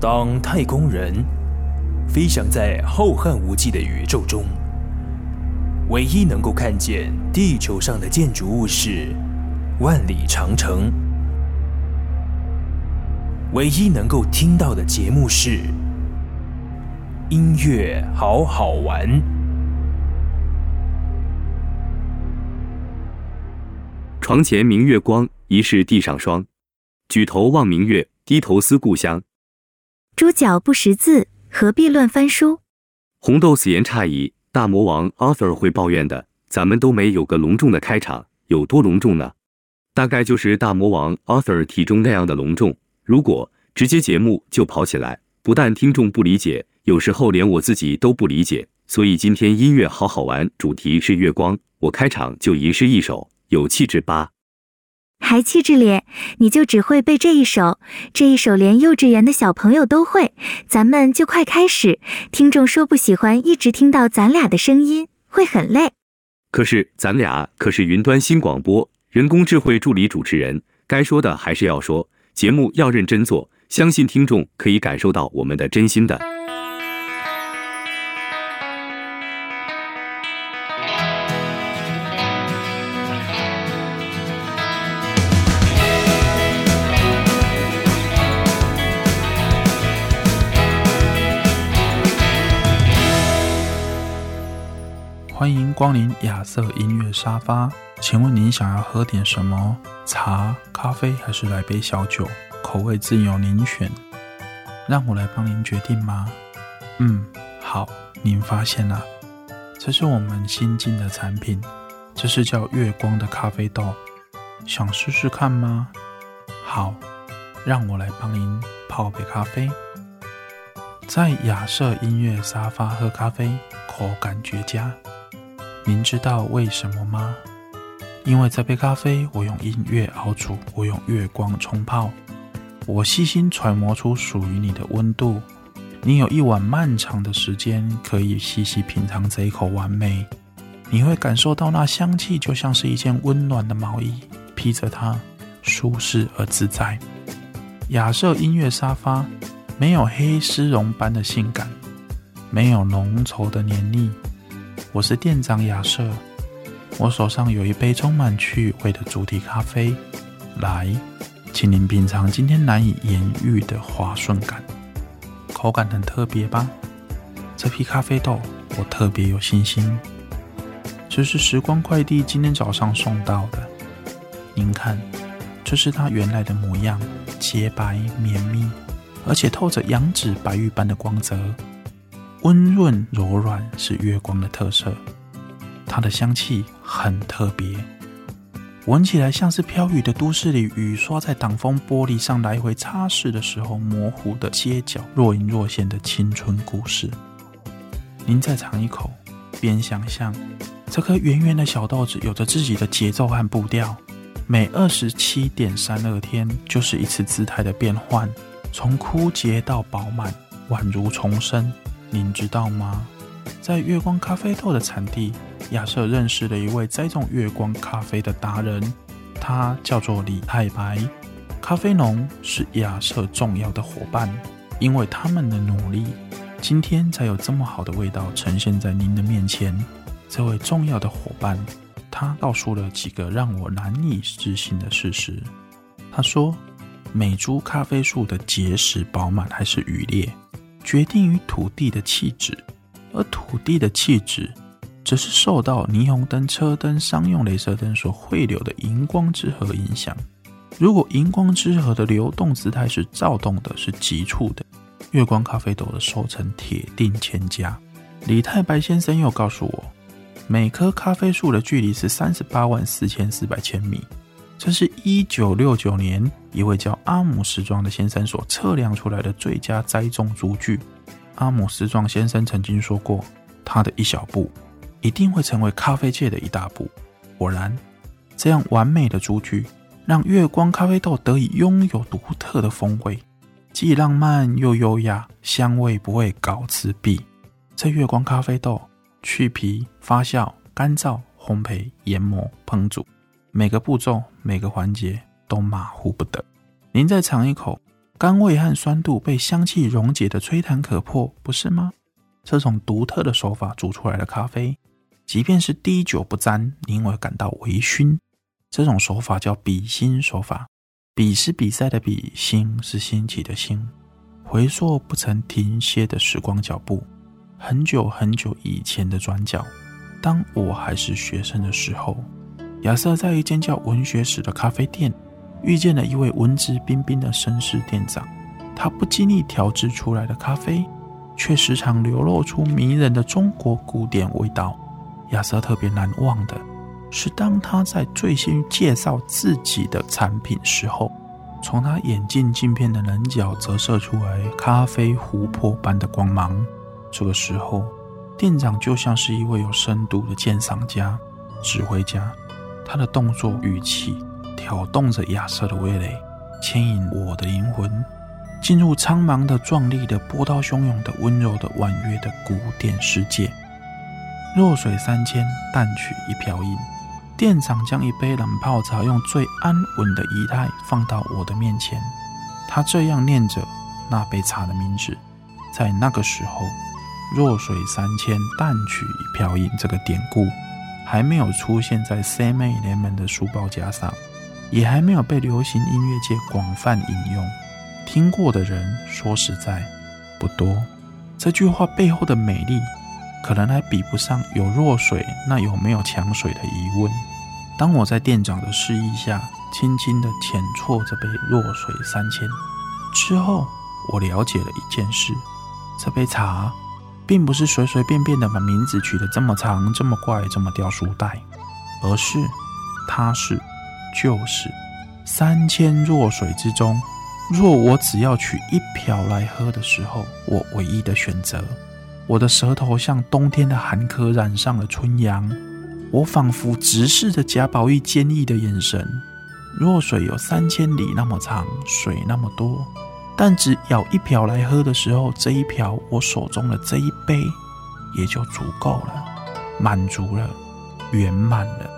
当太空人飞翔在浩瀚无际的宇宙中，唯一能够看见地球上的建筑物是万里长城，唯一能够听到的节目是音乐好好玩。床前明月光，疑是地上霜。举头望明月，低头思故乡。猪脚不识字，何必乱翻书？红豆此言差矣，大魔王 Arthur 会抱怨的。咱们都没有个隆重的开场，有多隆重呢？大概就是大魔王 Arthur 体重那样的隆重。如果直接节目就跑起来，不但听众不理解，有时候连我自己都不理解。所以今天音乐好好玩，主题是月光，我开场就吟诗一首。有气质吧？还气质脸？你就只会背这一首？这一首连幼稚园的小朋友都会。咱们就快开始。听众说不喜欢一直听到咱俩的声音，会很累。可是咱俩可是云端新广播人工智慧助理主持人，该说的还是要说，节目要认真做，相信听众可以感受到我们的真心的。欢迎光临亚瑟音乐沙发，请问您想要喝点什么？茶、咖啡还是来杯小酒？口味自由您选，让我来帮您决定吗？嗯，好，您发现了，这是我们新进的产品，这是叫月光的咖啡豆，想试试看吗？好，让我来帮您泡杯咖啡，在亚瑟音乐沙发喝咖啡，口感绝佳。您知道为什么吗？因为这杯咖啡我用音乐熬煮，我用月光冲泡，我细心揣摩出属于你的温度。你有一晚漫长的时间可以细细品尝这一口完美，你会感受到那香气就像是一件温暖的毛衣，披着它，舒适而自在。亚瑟音乐沙发没有黑丝绒般的性感，没有浓稠的黏腻。我是店长亚瑟，我手上有一杯充满趣味的主题咖啡，来，请您品尝今天难以言喻的滑顺感，口感很特别吧？这批咖啡豆我特别有信心，这是时光快递今天早上送到的，您看，这是它原来的模样，洁白绵密，而且透着羊脂白玉般的光泽。温润柔软是月光的特色，它的香气很特别，闻起来像是飘雨的都市里雨刷在挡风玻璃上来回擦拭的时候模糊的街角，若隐若现的青春故事。您再尝一口，边想象这颗圆圆的小豆子有着自己的节奏和步调，每二十七点三二天就是一次姿态的变换，从枯竭到饱满，宛如重生。您知道吗？在月光咖啡豆的产地，亚瑟认识了一位栽种月光咖啡的达人，他叫做李太白。咖啡农是亚瑟重要的伙伴，因为他们的努力，今天才有这么好的味道呈现在您的面前。这位重要的伙伴，他告诉了几个让我难以置信的事实。他说，每株咖啡树的结实饱满还是羽裂，决定于土地的气质，而土地的气质则是受到霓虹灯、车灯、商用镭射灯所汇流的荧光之河影响。如果荧光之河的流动姿态是躁动的，是急促的，月光咖啡豆的收成铁定千佳。李太白先生又告诉我，每棵咖啡树的距离是三十八万四千四百千米。这是一九六九年一位叫阿姆斯壮的先生所测量出来的最佳栽种株距。阿姆斯壮先生曾经说过，他的一小步一定会成为咖啡界的一大步。果然，这样完美的株距让月光咖啡豆得以拥有独特的风味，既浪漫又优雅，香味不会搞刺鼻。这月光咖啡豆去皮、发酵、干燥、烘焙、研磨、烹煮。每个步骤、每个环节都马虎不得。您再尝一口，甘味和酸度被香气溶解的吹弹可破，不是吗？这种独特的手法煮出来的咖啡，即便是滴酒不沾，您也会感到微醺。这种手法叫比心手法，比是比赛的比，心是兴起的心。回溯不曾停歇的时光脚步，很久很久以前的转角。当我还是学生的时候，亚瑟在一间叫文学史的咖啡店，遇见了一位文质彬彬的绅士店长。他不经意调制出来的咖啡，却时常流露出迷人的中国古典味道。亚瑟特别难忘的是，当他在最先介绍自己的产品时候。从他眼镜镜片的棱角折射出来咖啡琥珀般的光芒。这个时候，店长就像是一位有深度的鉴赏家、指挥家，他的动作语气挑动着亚瑟的味蕾，牵引我的灵魂进入苍茫的、壮丽的、波涛汹涌的、温柔的、婉约的古典世界。弱水三千，淡取一瓢饮。店长将一杯冷泡茶用最安稳的仪态放到我的面前，他这样念着那杯茶的名字。在那个时候，“弱水三千，淡取一瓢饮”这个典故还没有出现在 7-Eleven 的书包架上，也还没有被流行音乐界广泛引用。听过的人说实在不多。这句话背后的美丽，可能还比不上“有弱水，那有没有强水”的疑问。当我在店长的示意下，轻轻地浅啜这杯弱水三千之后，我了解了一件事：这杯茶并不是随随便便的把名字取得这么长、这么怪、这么掉书袋，而是它是就是三千弱水之中，若我只要取一瓢来喝的时候，我唯一的选择。我的舌头像冬天的寒柯染上了春阳。我仿佛直视着贾宝玉坚毅的眼神。弱水有三千里那么长，水那么多，但只舀一瓢来喝的时候，这一瓢我手中的这一杯也就足够了，满足了，圆满了。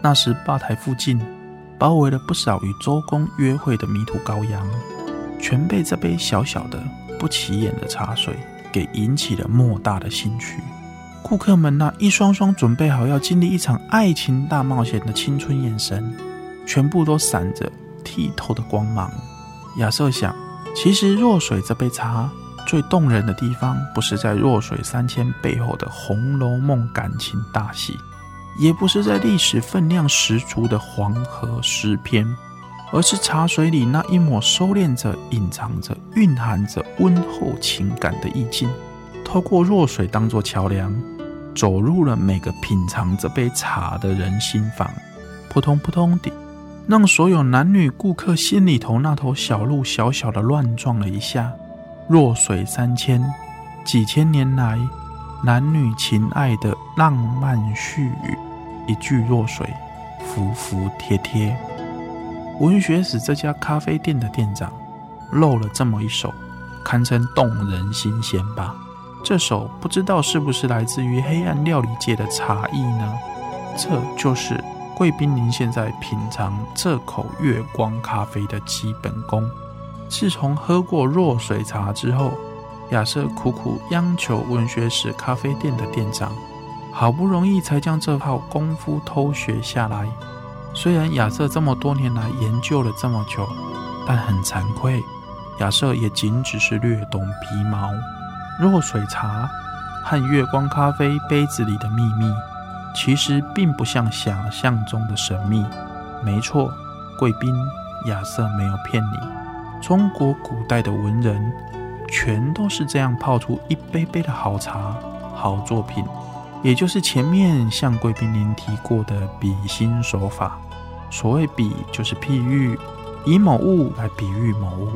那时吧台附近包围了不少与周公约会的迷途羔羊，全被这杯小小的、不起眼的茶水给引起了莫大的兴趣。顾客们那一双双准备好要经历一场爱情大冒险的青春眼神，全部都闪着剔透的光芒。亚瑟想，其实弱水这杯茶最动人的地方，不是在弱水三千背后的《红楼梦》感情大戏，也不是在历史分量十足的黄河诗篇，而是茶水里那一抹收敛着、隐藏着、蕴含着温厚情感的意境。透过弱水当作桥梁，走入了每个品尝这杯茶的人心房，扑通扑通地，让所有男女顾客心里头那头小鹿小小的乱撞了一下。弱水三千，几千年来男女情爱的浪漫絮语，一句弱水，服服帖帖。文学史这家咖啡店的店长露了这么一手，堪称动人心弦吧。这首不知道是不是来自于黑暗料理界的茶艺呢？这就是贵宾您现在品尝这口月光咖啡的基本功。自从喝过弱水茶之后，亚瑟苦苦央求文学史咖啡店的店长，好不容易才将这套功夫偷学下来。虽然亚瑟这么多年来研究了这么久，但很惭愧，亚瑟也仅只是略懂皮毛。弱水茶和月光咖啡杯子里的秘密，其实并不像想象中的神秘。没错，贵宾亚瑟没有骗你。中国古代的文人，全都是这样泡出一杯杯的好茶、好作品，也就是前面向贵宾您提过的比兴手法。所谓比，就是譬喻，以某物来比喻某物；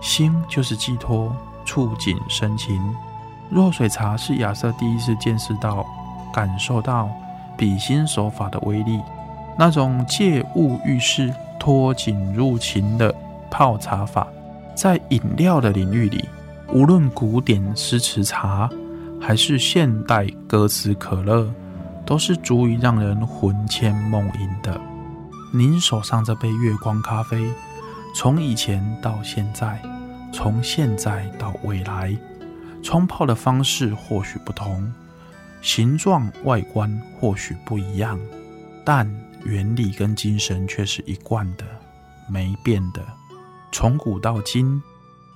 兴，就是寄托。触景生情，弱水茶是亚瑟第一次见识到、感受到比兴手法的威力。那种借物喻事、脱景入情的泡茶法，在饮料的领域里，无论古典诗词茶，还是现代歌词可乐，都是足以让人魂牵梦萦的。您手上这杯月光咖啡，从以前到现在。从现在到未来，冲泡的方式或许不同，形状外观或许不一样，但原理跟精神却是一贯的，没变的。从古到今，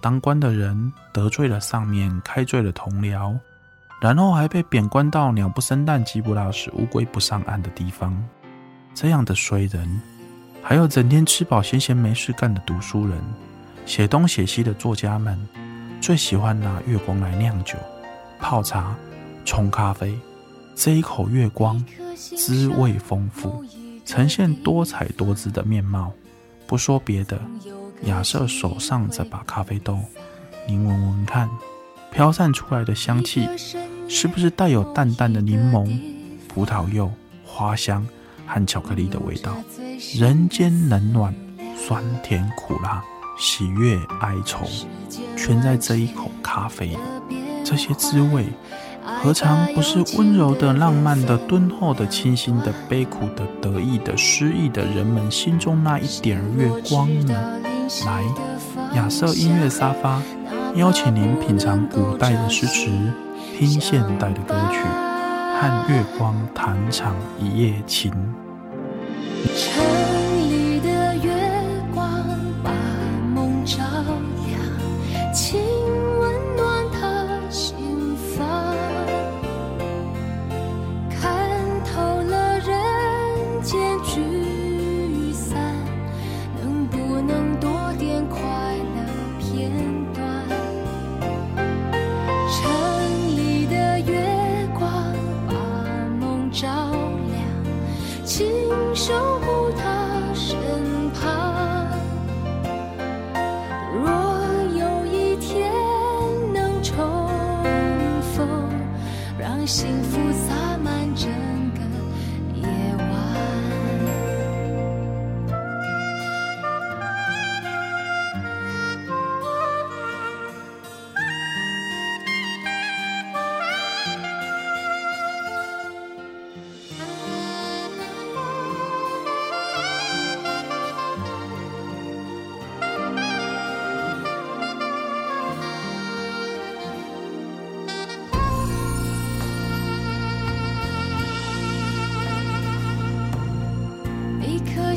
当官的人得罪了上面，开罪了同僚，然后还被贬官到鸟不生蛋、鸡不拉屎、乌龟不上岸的地方。这样的衰人，还有整天吃饱闲闲没事干的读书人，写东写西的作家们，最喜欢拿月光来酿酒、泡茶、冲咖啡。这一口月光，滋味丰富，呈现多彩多姿的面貌。不说别的，亚瑟手上这把咖啡豆，您闻闻看，飘散出来的香气，是不是带有淡淡的柠檬、葡萄柚、花香？和巧克力的味道，人间冷暖，酸甜苦辣，喜悦哀愁，全在这一口咖啡里。这些滋味，何尝不是温柔的、浪漫的、敦厚的、清新的、悲苦的、得意的、失意的人们心中那一点月光呢？来，亚瑟音乐沙发，邀请您品尝古代的诗词，听现代的歌曲。和月光弹场一夜情。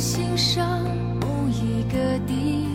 心上某一个地方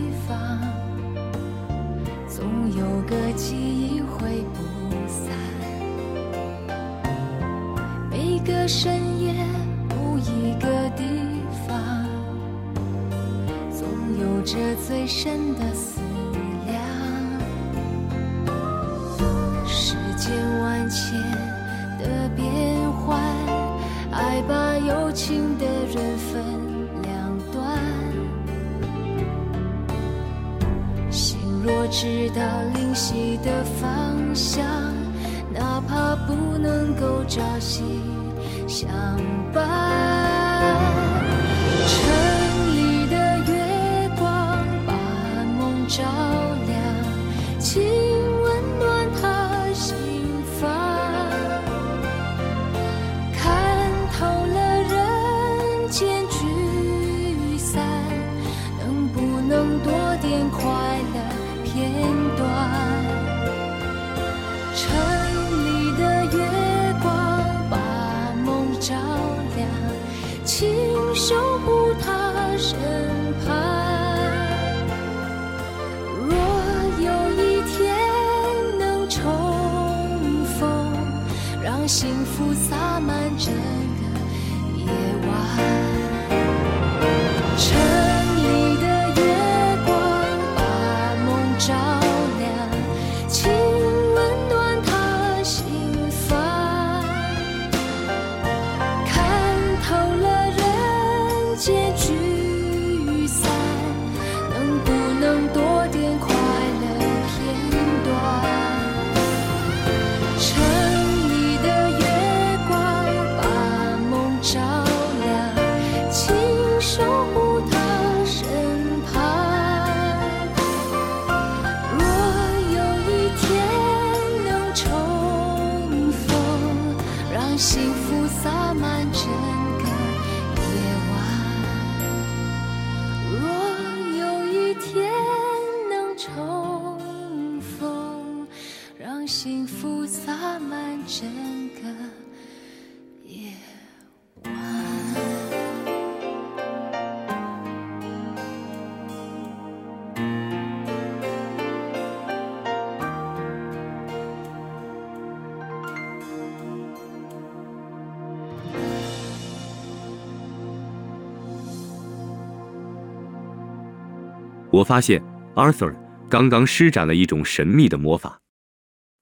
我发现 Arthur 刚刚施展了一种神秘的魔法。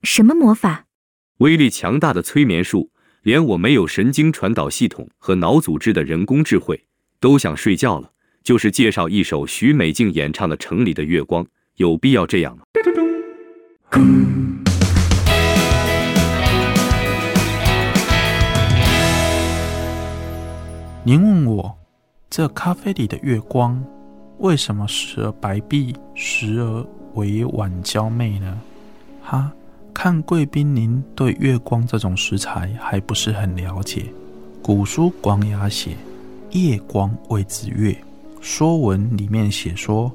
什么魔法？威力强大的催眠术，连我没有神经传导系统和脑组织的人工智慧都想睡觉了。就是介绍一首许美静演唱的《城里的月光》，有必要这样吗？您问我，这咖啡里的月光为什么时而白璧，时而委婉娇媚呢？哈，看贵宾，您对月光这种食材还不是很了解。古书《广雅》写：“夜光谓之月。”《说文》里面写说：“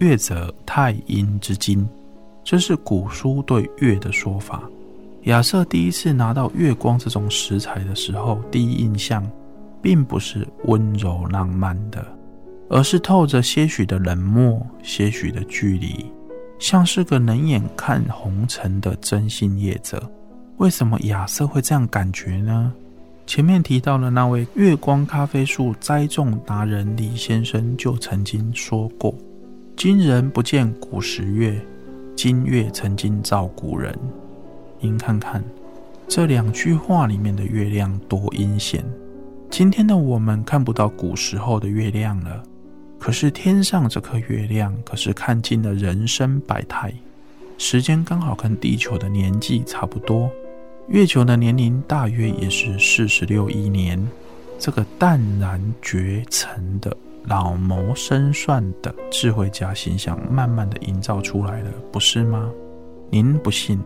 月则太阴之精。”这是古书对月的说法。亚瑟第一次拿到月光这种食材的时候，第一印象并不是温柔浪漫的，而是透着些许的冷漠、些许的距离，像是个冷眼看红尘的真心业者。为什么亚瑟会这样感觉呢？前面提到的那位月光咖啡树栽种达人李先生就曾经说过：“今人不见古时月，今月曾经照古人。”您看看这两句话里面的月亮多阴险。今天的我们看不到古时候的月亮了，可是天上这颗月亮可是看尽了人生百态，时间刚好跟地球的年纪差不多。月球的年龄大约也是四十六亿年，这个淡然绝尘的老谋深算的智慧家形象，慢慢的营造出来了，不是吗？您不信？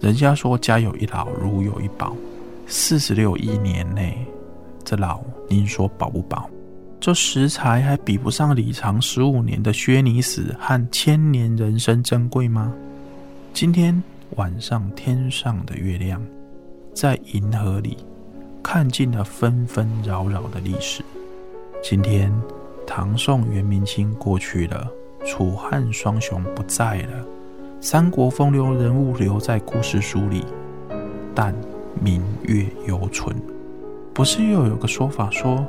人家说家有一老，如有一宝。四十六亿年内，这老，您说保不保？这食材还比不上李长十五年的薛尼诗和千年人参珍贵吗？今天晚上天上的月亮。在银河里看尽了纷纷扰扰的历史。今天唐宋元明清过去了，楚汉双雄不在了，三国风流人物留在故事书里，但明月犹存。不是又有个说法说，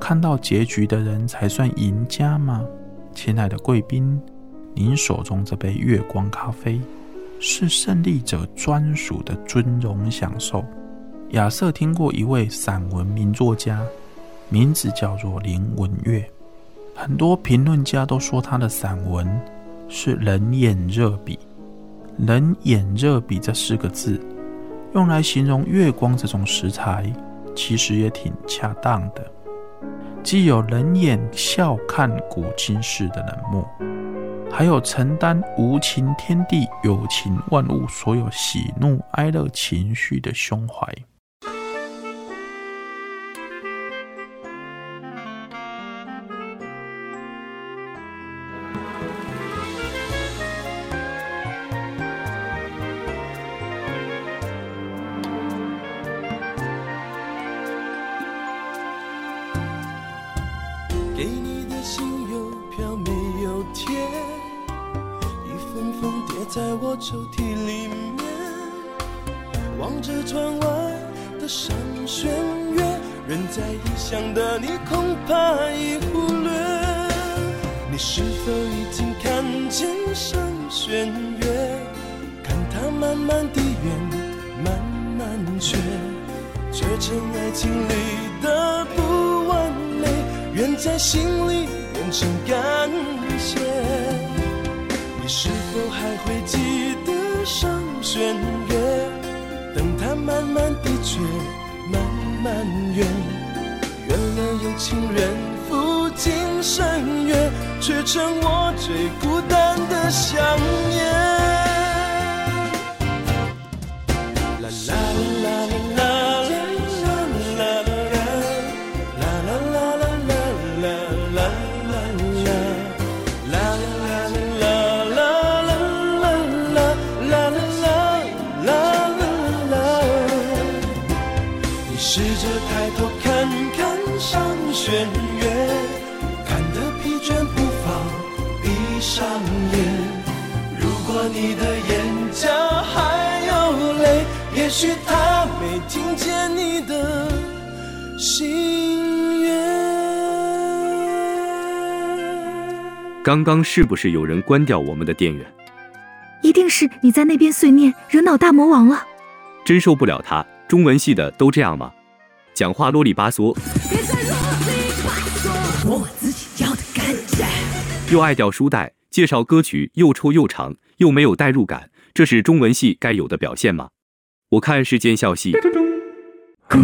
看到结局的人才算赢家吗？亲爱的贵宾，您手中这杯月光咖啡。是胜利者专属的尊荣享受。亚瑟听过一位散文名作家，名字叫做林文月。很多评论家都说他的散文是冷眼热笔。冷眼热笔这四个字，用来形容月光这种食材，其实也挺恰当的。既有冷眼笑看古今事的冷漠。还有承担无情天地、有情万物所有喜怒哀乐情绪的胸怀。抽屉里面，望着窗外的上弦月，人在异乡的你恐怕已忽略。你是否已经看见上弦月？看它慢慢地圆，慢慢缺，缺成爱情里的不完美，愿在心里变成感谢。你是否还会记得上弦月？等它慢慢的缺，慢慢圆，圆了有情人赴今生约，却成我最孤单的想念。刚刚是不是有人关掉我们的电源？一定是你在那边碎念，惹恼大魔王了。真受不了他，中文系的都这样吗？讲话啰里吧嗦。又爱掉书袋，介绍歌曲又臭又长，又没有代入感，这是中文系该有的表现吗？我看是间校系。白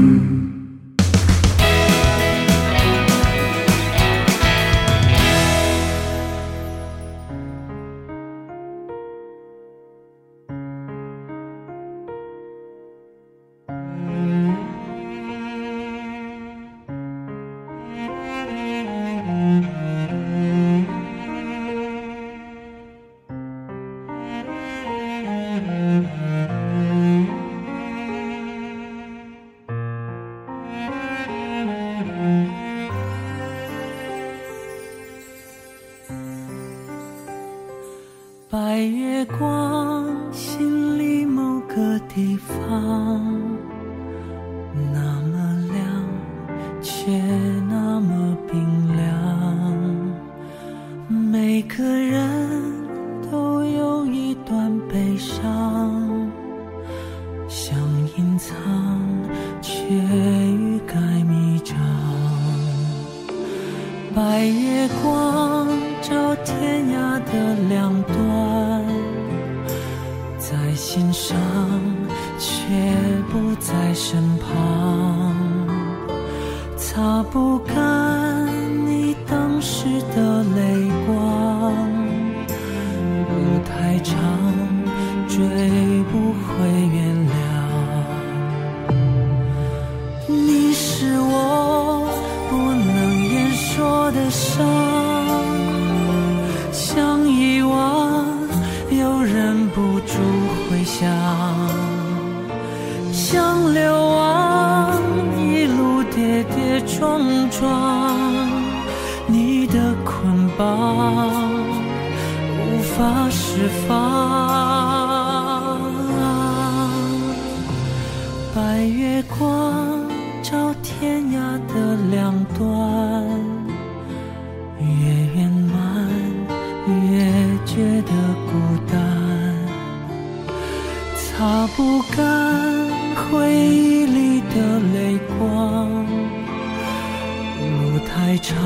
太长，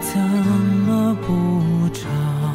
怎么不长？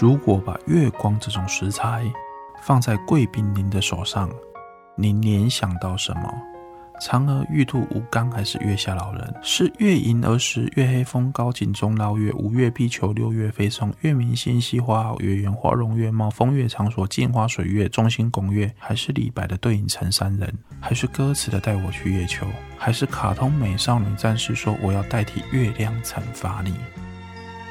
如果把月光这种食材放在贵宾您的手上，您联想到什么？嫦娥玉兔吴刚还是月下老人？是月盈而食，月黑风高井中捞月，五月必求，六月飞霜，月明星稀，花好月圆，花容月貌，风月场所，镜花水月，众星拱月？还是李白的对影成三人？还是歌词的带我去月球？还是卡通美少女战士说我要代替月亮惩罚你？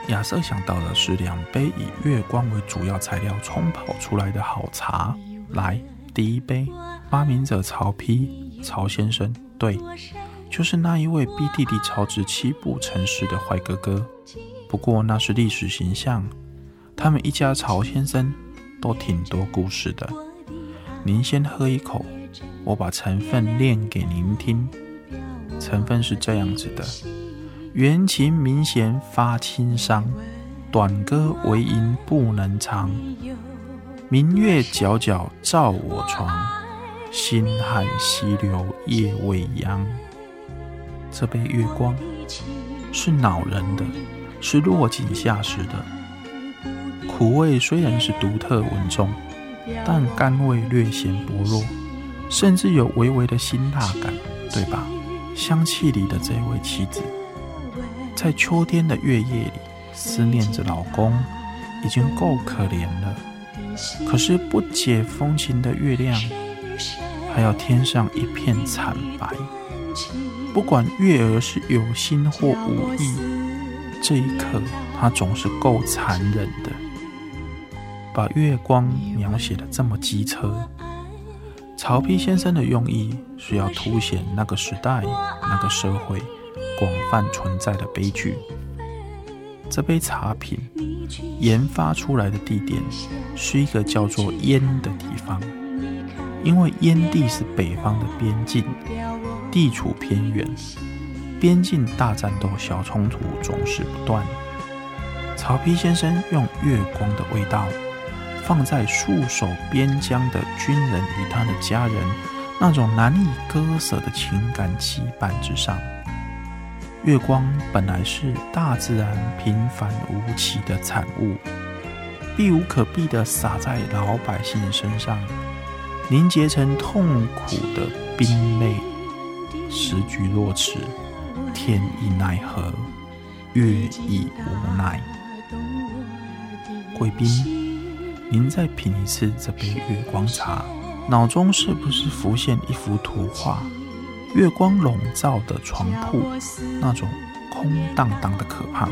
亚瑟想到的是两杯以月光为主要材料冲泡出来的好茶。来，第一杯，发明者曹丕，曹先生，对，就是那一位逼弟弟曹植七步成诗的坏哥哥。不过那是历史形象，他们一家曹先生都挺多故事的。您先喝一口，我把成分念给您听。成分是这样子的。缘情明弦发轻伤，短歌为银不能长。明月皎皎照我床，星汉西流夜未央。这杯月光是恼人的，是落井下石的。苦味虽然是独特稳重，但甘味略显薄弱，甚至有微微的辛辣感，对吧？香气里的这位妻子。在秋天的月夜里，思念着老公，已经够可怜了。可是不解风情的月亮，还要添上一片惨白。不管月儿是有心或无意，这一刻他总是够残忍的，把月光描写的这么机车。曹丕先生的用意是要凸显那个时代、那个社会。广泛存在的悲剧。这杯茶品研发出来的地点是一个叫做燕的地方，因为燕地是北方的边境，地处偏远，边境大战斗、小冲突总是不断。曹丕先生用月光的味道，放在戍守边疆的军人与他的家人那种难以割舍的情感羁绊之上。月光本来是大自然平凡无奇的产物，避无可避地洒在老百姓身上，凝结成痛苦的冰泪。时局若此，天亦奈何，月亦无奈。贵宾，您再品一次这杯月光茶，脑中是不是浮现一幅图画？月光笼罩的床铺，那种空荡荡的可怕。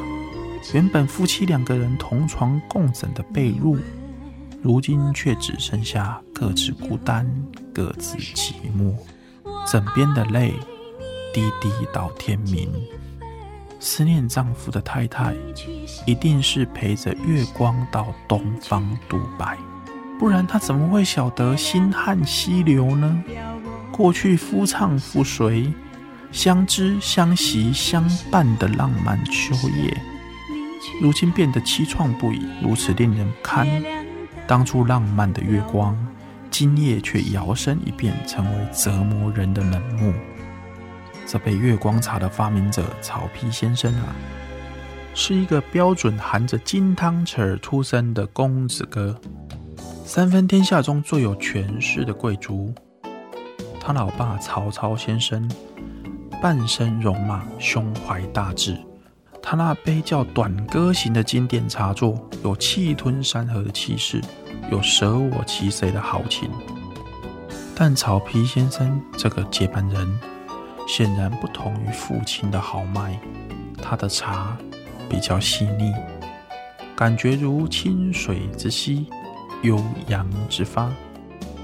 原本夫妻两个人同床共枕的被褥，如今却只剩下各自孤单、各自寂寞。枕边的泪滴滴到天明。思念丈夫的太太，一定是陪着月光到东方独白，不然她怎么会晓得星汉西流呢？过去夫唱妇随、相知相惜相伴的浪漫秋夜，如今变得凄怆不已，如此令人堪。当初浪漫的月光，今夜却摇身一变，成为折磨人的冷漠。这杯月光茶的发明者曹丕先生啊，是一个标准含着金汤匙出生的公子哥，三分天下中最有权势的贵族。他老爸曹操先生，半生戎马，胸怀大志。他那杯叫《短歌行》的经典茶作，有气吞山河的气势，有舍我其谁的豪情。但曹丕先生这个接班人，显然不同于父亲的豪迈。他的茶比较细腻，感觉如清水之溪，悠扬之发，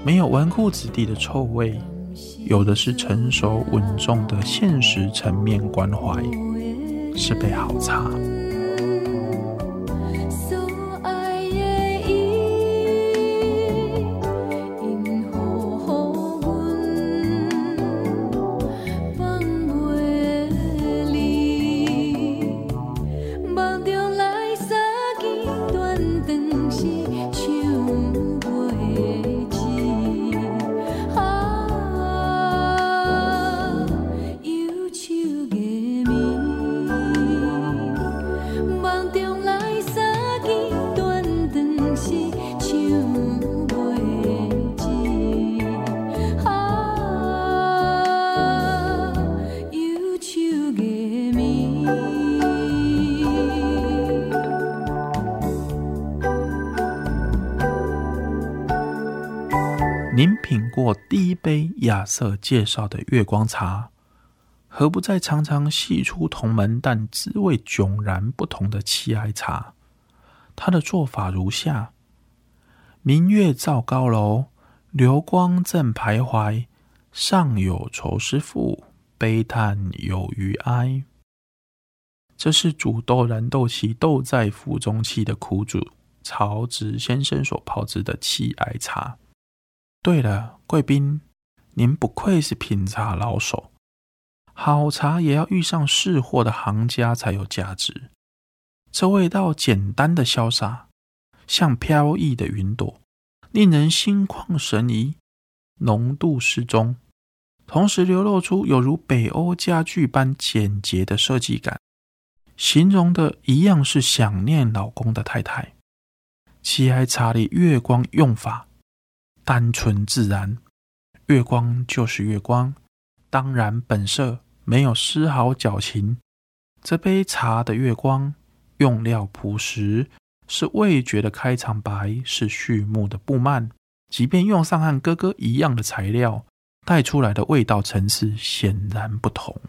没有纨绔子弟的臭味。有的是成熟稳重的现实层面关怀，是杯好茶。您品过第一杯亚瑟介绍的月光茶，何不再尝尝系出同门但滋味迥然不同的七哀茶？它的做法如下：明月照高楼，流光正徘徊，上有愁思妇，悲叹有余哀。这是煮豆燃豆萁，豆在釜中泣的苦主曹植先生所炮制的七哀茶。对了，贵宾，您不愧是品茶老手，好茶也要遇上识货的行家才有价值。这味道简单的潇洒，像飘逸的云朵，令人心旷神怡，浓度适中，同时流露出有如北欧家具般简洁的设计感。形容的一样是想念老公的太太。七哀茶里月光用法单纯自然，月光就是月光，当然本色，没有丝毫矫情。这杯茶的月光用料朴实，是味觉的开场白，是序幕的布幔。即便用上和哥哥一样的材料，带出来的味道层次显然不同。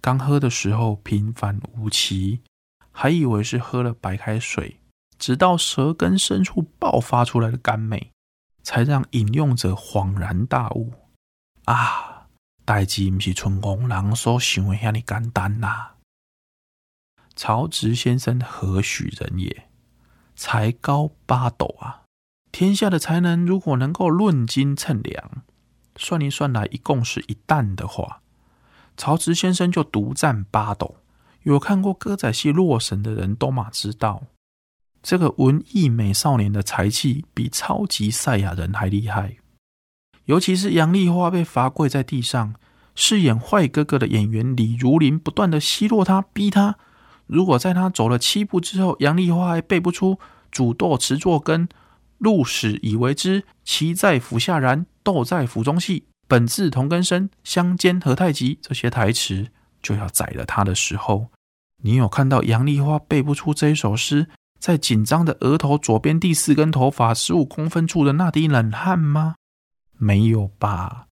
刚喝的时候平凡无奇，还以为是喝了白开水，直到舌根深处爆发出来的甘美，才让饮用者恍然大悟：啊，代志不是像戆人所想的遐尼简单呐、曹植先生何许人也？才高八斗啊！天下的才能如果能够论斤称两，算一算来，一共是一担的话。曹植先生就独占八斗，有看过歌仔戏《洛神》的人都马知道，这个文艺美少年的才气比超级赛亚人还厉害。尤其是杨丽花被罚跪在地上，饰演坏哥哥的演员李如林不断的奚落他，逼他。如果在他走了七步之后，杨丽花还背不出“煮豆持作羹，入室以为之，萁在釜下燃，豆在釜中泣”。本自同根生，相煎何太急？这些台词就要宰了他的时候，你有看到杨丽花背不出这一首诗，在紧张的额头左边第四根头发十五公分处的那滴冷汗吗？没有吧。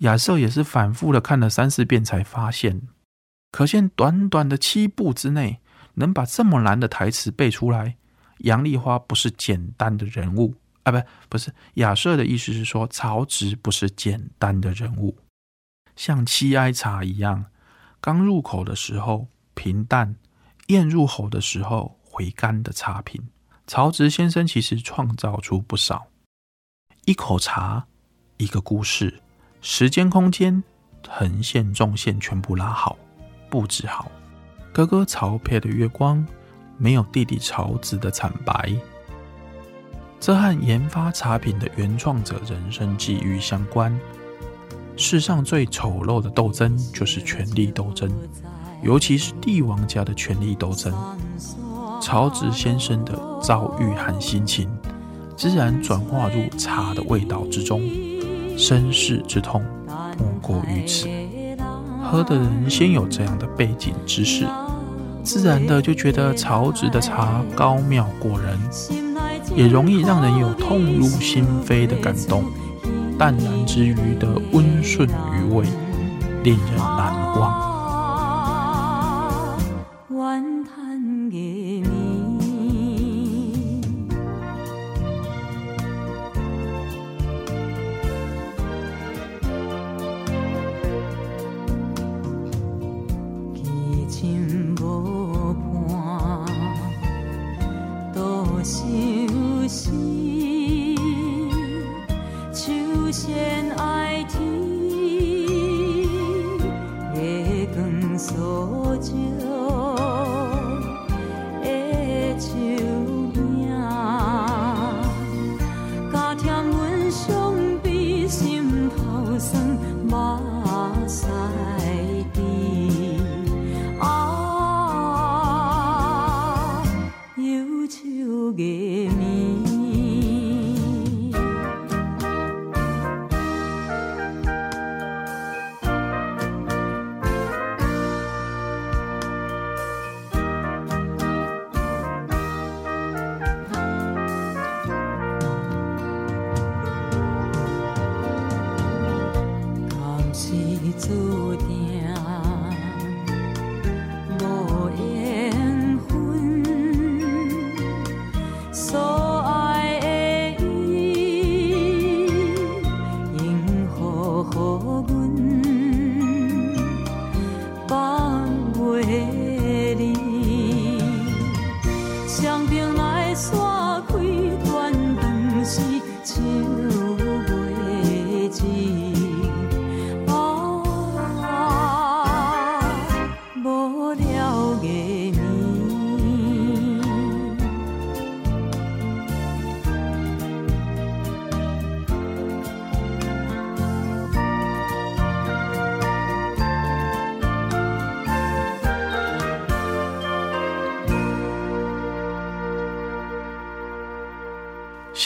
亚瑟也是反复的看了三四遍才发现，可见短短的七步之内能把这么难的台词背出来，杨丽花不是简单的人物。啊，不，不是亚瑟的意思是说，曹植不是简单的人物，像七哀茶一样，刚入口的时候平淡，咽入喉的时候回甘的茶品。曹植先生其实创造出不少，一口茶，一个故事，时间空间横线纵线全部拉好，布置好。哥哥曹丕的月光，没有弟弟曹植的惨白。这和研发茶品的原创者人生际遇相关。世上最丑陋的斗争就是权力斗争，尤其是帝王家的权力斗争。曹植先生的遭遇和心情，自然转化入茶的味道之中。身世之痛，莫过于此。喝的人先有这样的背景知识，自然的就觉得曹植的茶高妙过人。也容易让人有痛入心扉的感动，淡然之余的温顺余味，令人难忘。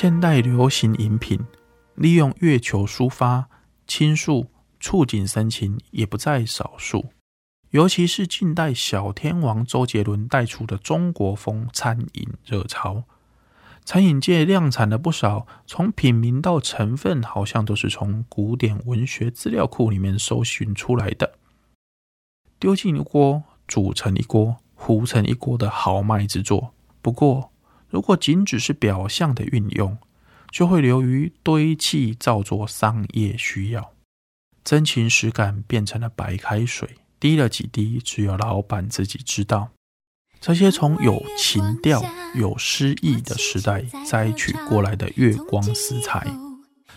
现代流行饮品利用月球抒发、倾诉、触景生情，也不在少数。尤其是近代小天王周杰伦带出的中国风餐饮热潮，餐饮界量产了不少，从品名到成分，好像都是从古典文学资料库里面搜寻出来的。丢进一锅，煮成一锅，糊成一锅的豪迈之作。不过，如果仅只是表象的运用，就会流于堆砌造作商业需要，真情实感变成了白开水，滴了几滴，只有老板自己知道。这些从有情调、有诗意的时代摘取过来的月光色彩，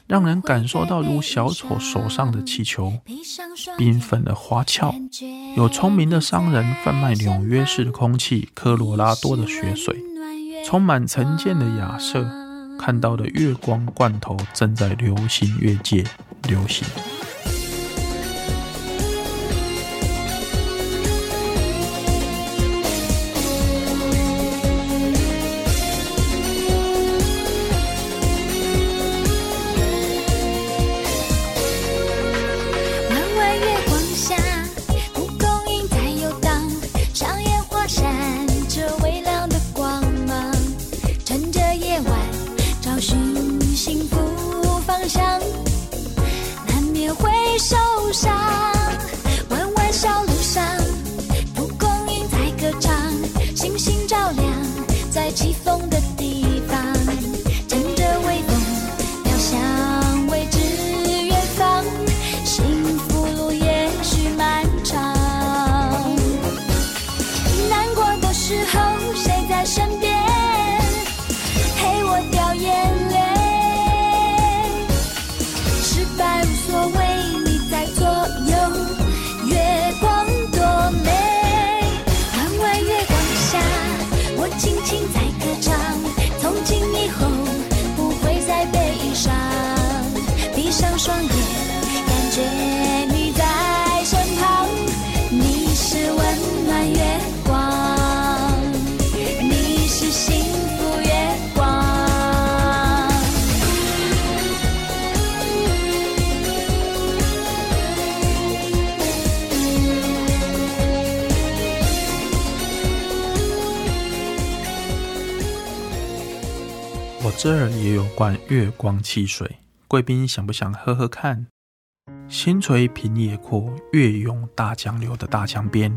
让人感受到如小丑手上的气球，缤纷的花俏。有聪明的商人贩卖纽约市的空气，科罗拉多的雪水。充满成见的亚瑟看到的月光罐头正在流行越界流行。罐月光汽水，贵宾想不想喝喝看？星垂平野阔，月涌大江流的大江边，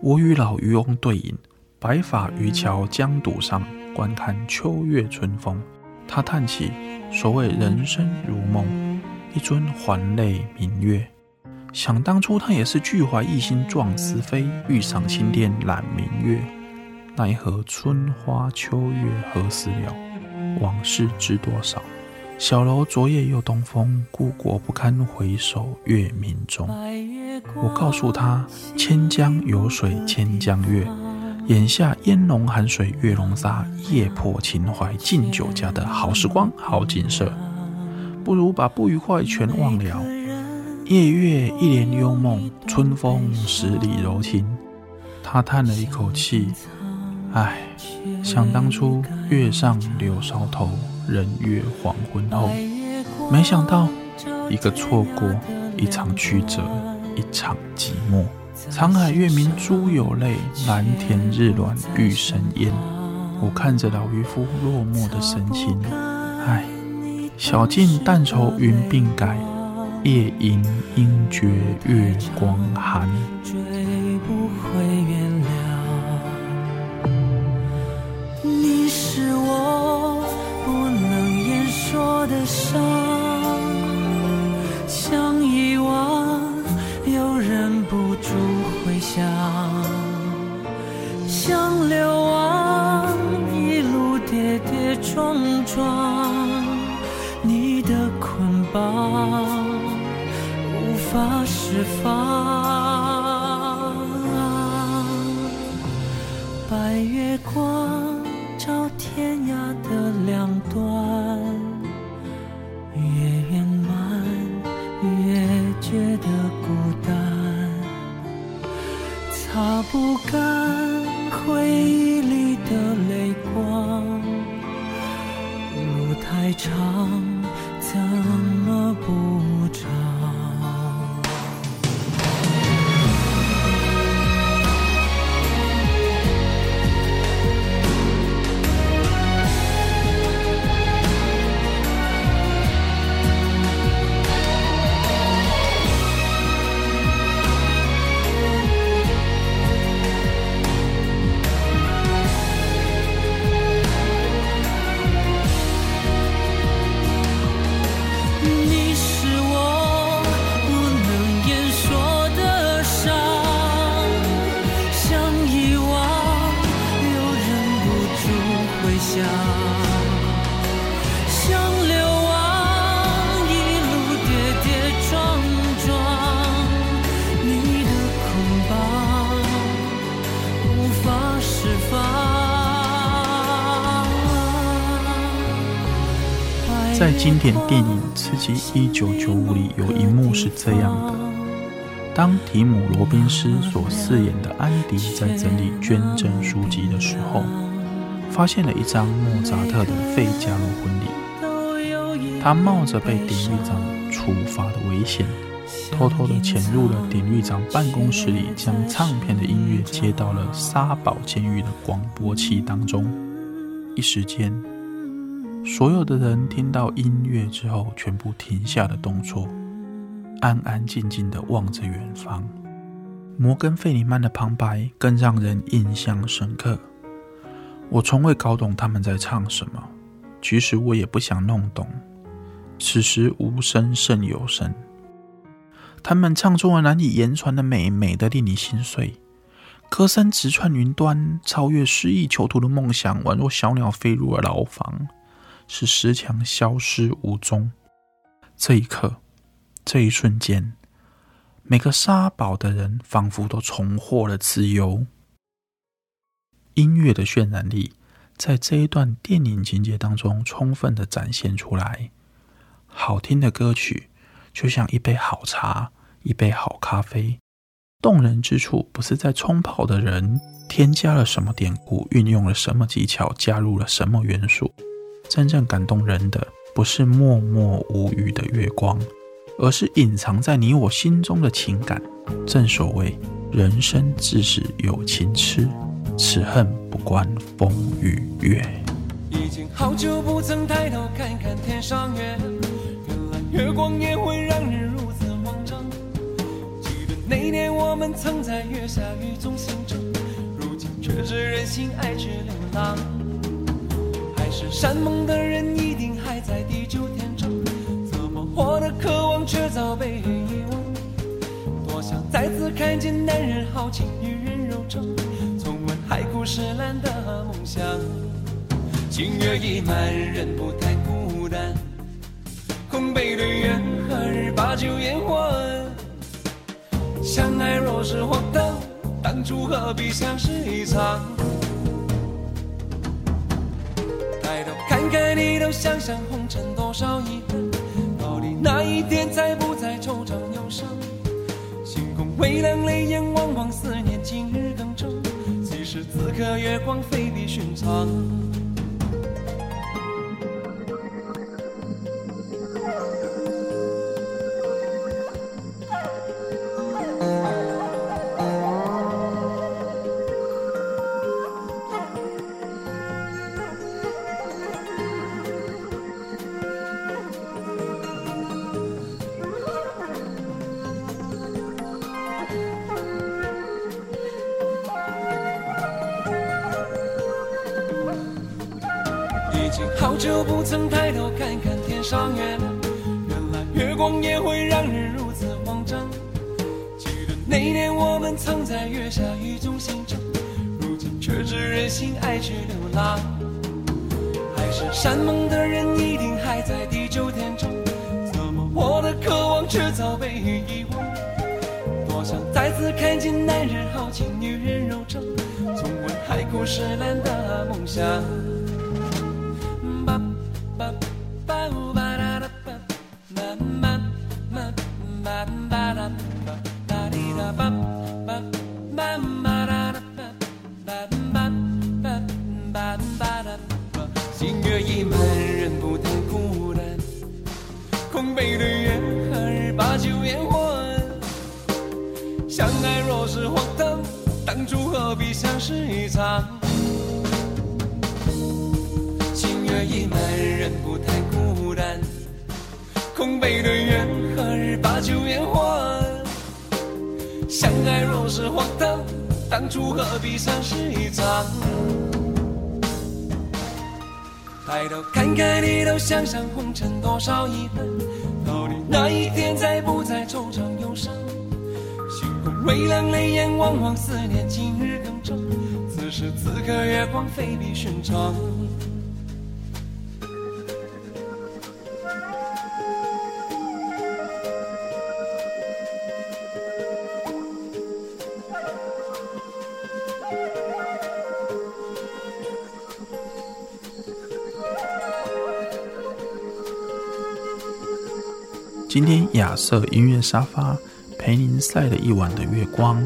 我与老渔翁对饮，白发渔樵江堵上观看秋月春风。他叹气：“所谓人生如梦，一尊还酹明月。想当初他也是俱怀逸心壮思飞，欲上青天揽明月，奈何春花秋月何时了？”往事知多少？小楼昨夜又东风，故国不堪回首月明中。我告诉他：千江有水千江月，眼下烟笼寒水月笼沙，夜泊秦淮近酒家的好时光好景色，不如把不愉快全忘了。夜月一帘幽梦，春风十里柔情。他叹了一口气。唉，想当初月上柳梢头，人约黄昏后。没想到一个错过，一场曲折，一场寂寞。沧海月明珠有泪，蓝田日暖玉生烟。我看着老渔夫落寞的神情，唉，晓镜但愁云鬓改，夜吟应觉月光寒。我的伤，想遗忘，又忍不住回想，像流亡，一路跌跌撞撞，你的捆绑无法释放。白月光照天涯的两端。觉得孤单，擦不干回忆里的泪光，路太长。经典电影《刺激一九九五》里，有一幕是这样的：当提姆·罗宾斯所饰演的安迪在整理捐赠书籍的时候，发现了一张莫扎特的《费加罗婚礼》。他冒着被典狱长处罚的危险，偷偷地潜入了典狱长办公室里，将唱片的音乐接到了沙堡监狱的广播器当中。一时间，所有的人听到音乐之后，全部停下了动作，安安静静地望着远方。摩根·费里曼的旁白更让人印象深刻。我从未搞懂他们在唱什么，其实我也不想弄懂。此时无声胜有声，他们唱出了难以言传的美，美得令你心碎。歌声直穿云端，超越失意囚徒的梦想，宛若小鸟飞入了牢房。使石墙消失无踪。这一刻，这一瞬间，每个沙堡的人仿佛都重获了自由。音乐的渲染力在这一段电影情节当中充分的展现出来。好听的歌曲就像一杯好茶，一杯好咖啡。动人之处不是在冲泡的人添加了什么典故，运用了什么技巧，加入了什么元素。真正感动人的，不是默默无语的月光，而是隐藏在你我心中的情感。正所谓，人生自是有情痴，此恨不关风与月。已经好久不曾抬头看看天上月，原来月光也会让人如此慌张。记得那年我们曾在月下雨中相争，如今却是人心爱去流浪。是山盟的人一定还在地久天长，怎么活的渴望却早被遗忘？多想再次看见男人豪情，女人柔肠，重温海枯石烂的梦想。情月已满，人不太孤单，空杯对月，何日把酒言欢？相爱若是荒唐，当初何必相识一场？想想红尘多少遗憾，到底哪一天才不再惆怅忧伤？星空微亮，泪眼汪汪，思念今日更重。其实此刻月光非比寻常。曾在月下雨中相争，如今却只忍心爱去流浪。海誓山盟的人一定还在地久天长，怎么我的渴望却早被遗忘。多想再次看见男人豪情，女人柔肠，重温海枯石烂的梦想。空杯对月，何日把酒言欢？相爱若是荒唐，当初何必相识一场？心月已满，人不太孤单。空杯对月，何日把酒言欢？相爱若是荒唐，当初何必相识一场？抬头看看你，都想想红尘多少遗憾。那一天再不再惆怅忧伤？星空微亮，泪眼汪汪，思念今日更长。此时此刻，月光非比寻常。今天亚瑟音乐沙发陪您晒了一晚的月光，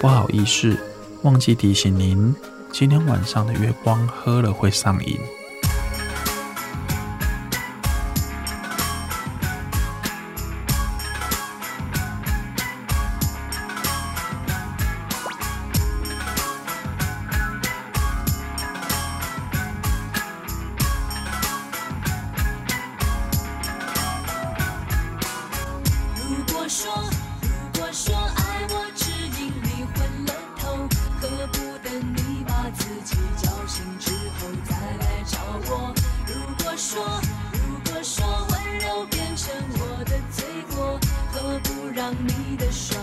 不好意思，忘记提醒您，今天晚上的月光喝了会上瘾。你的手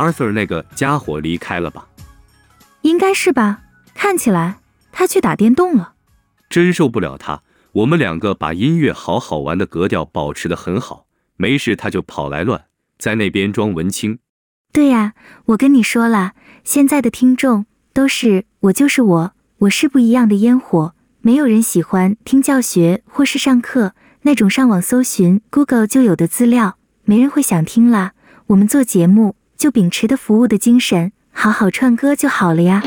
Arthur 那个家伙离开了吧？应该是吧，看起来他去打电动了。真受不了他！我们两个把音乐好好玩的格调保持得很好，没事他就跑来乱，在那边装文青。对呀，我跟你说了，现在的听众都是我就是我，我是不一样的烟火。没有人喜欢听教学或是上课那种上网搜寻 Google 就有的资料，没人会想听啦。我们做节目就秉持的服务的精神，好好串歌就好了呀。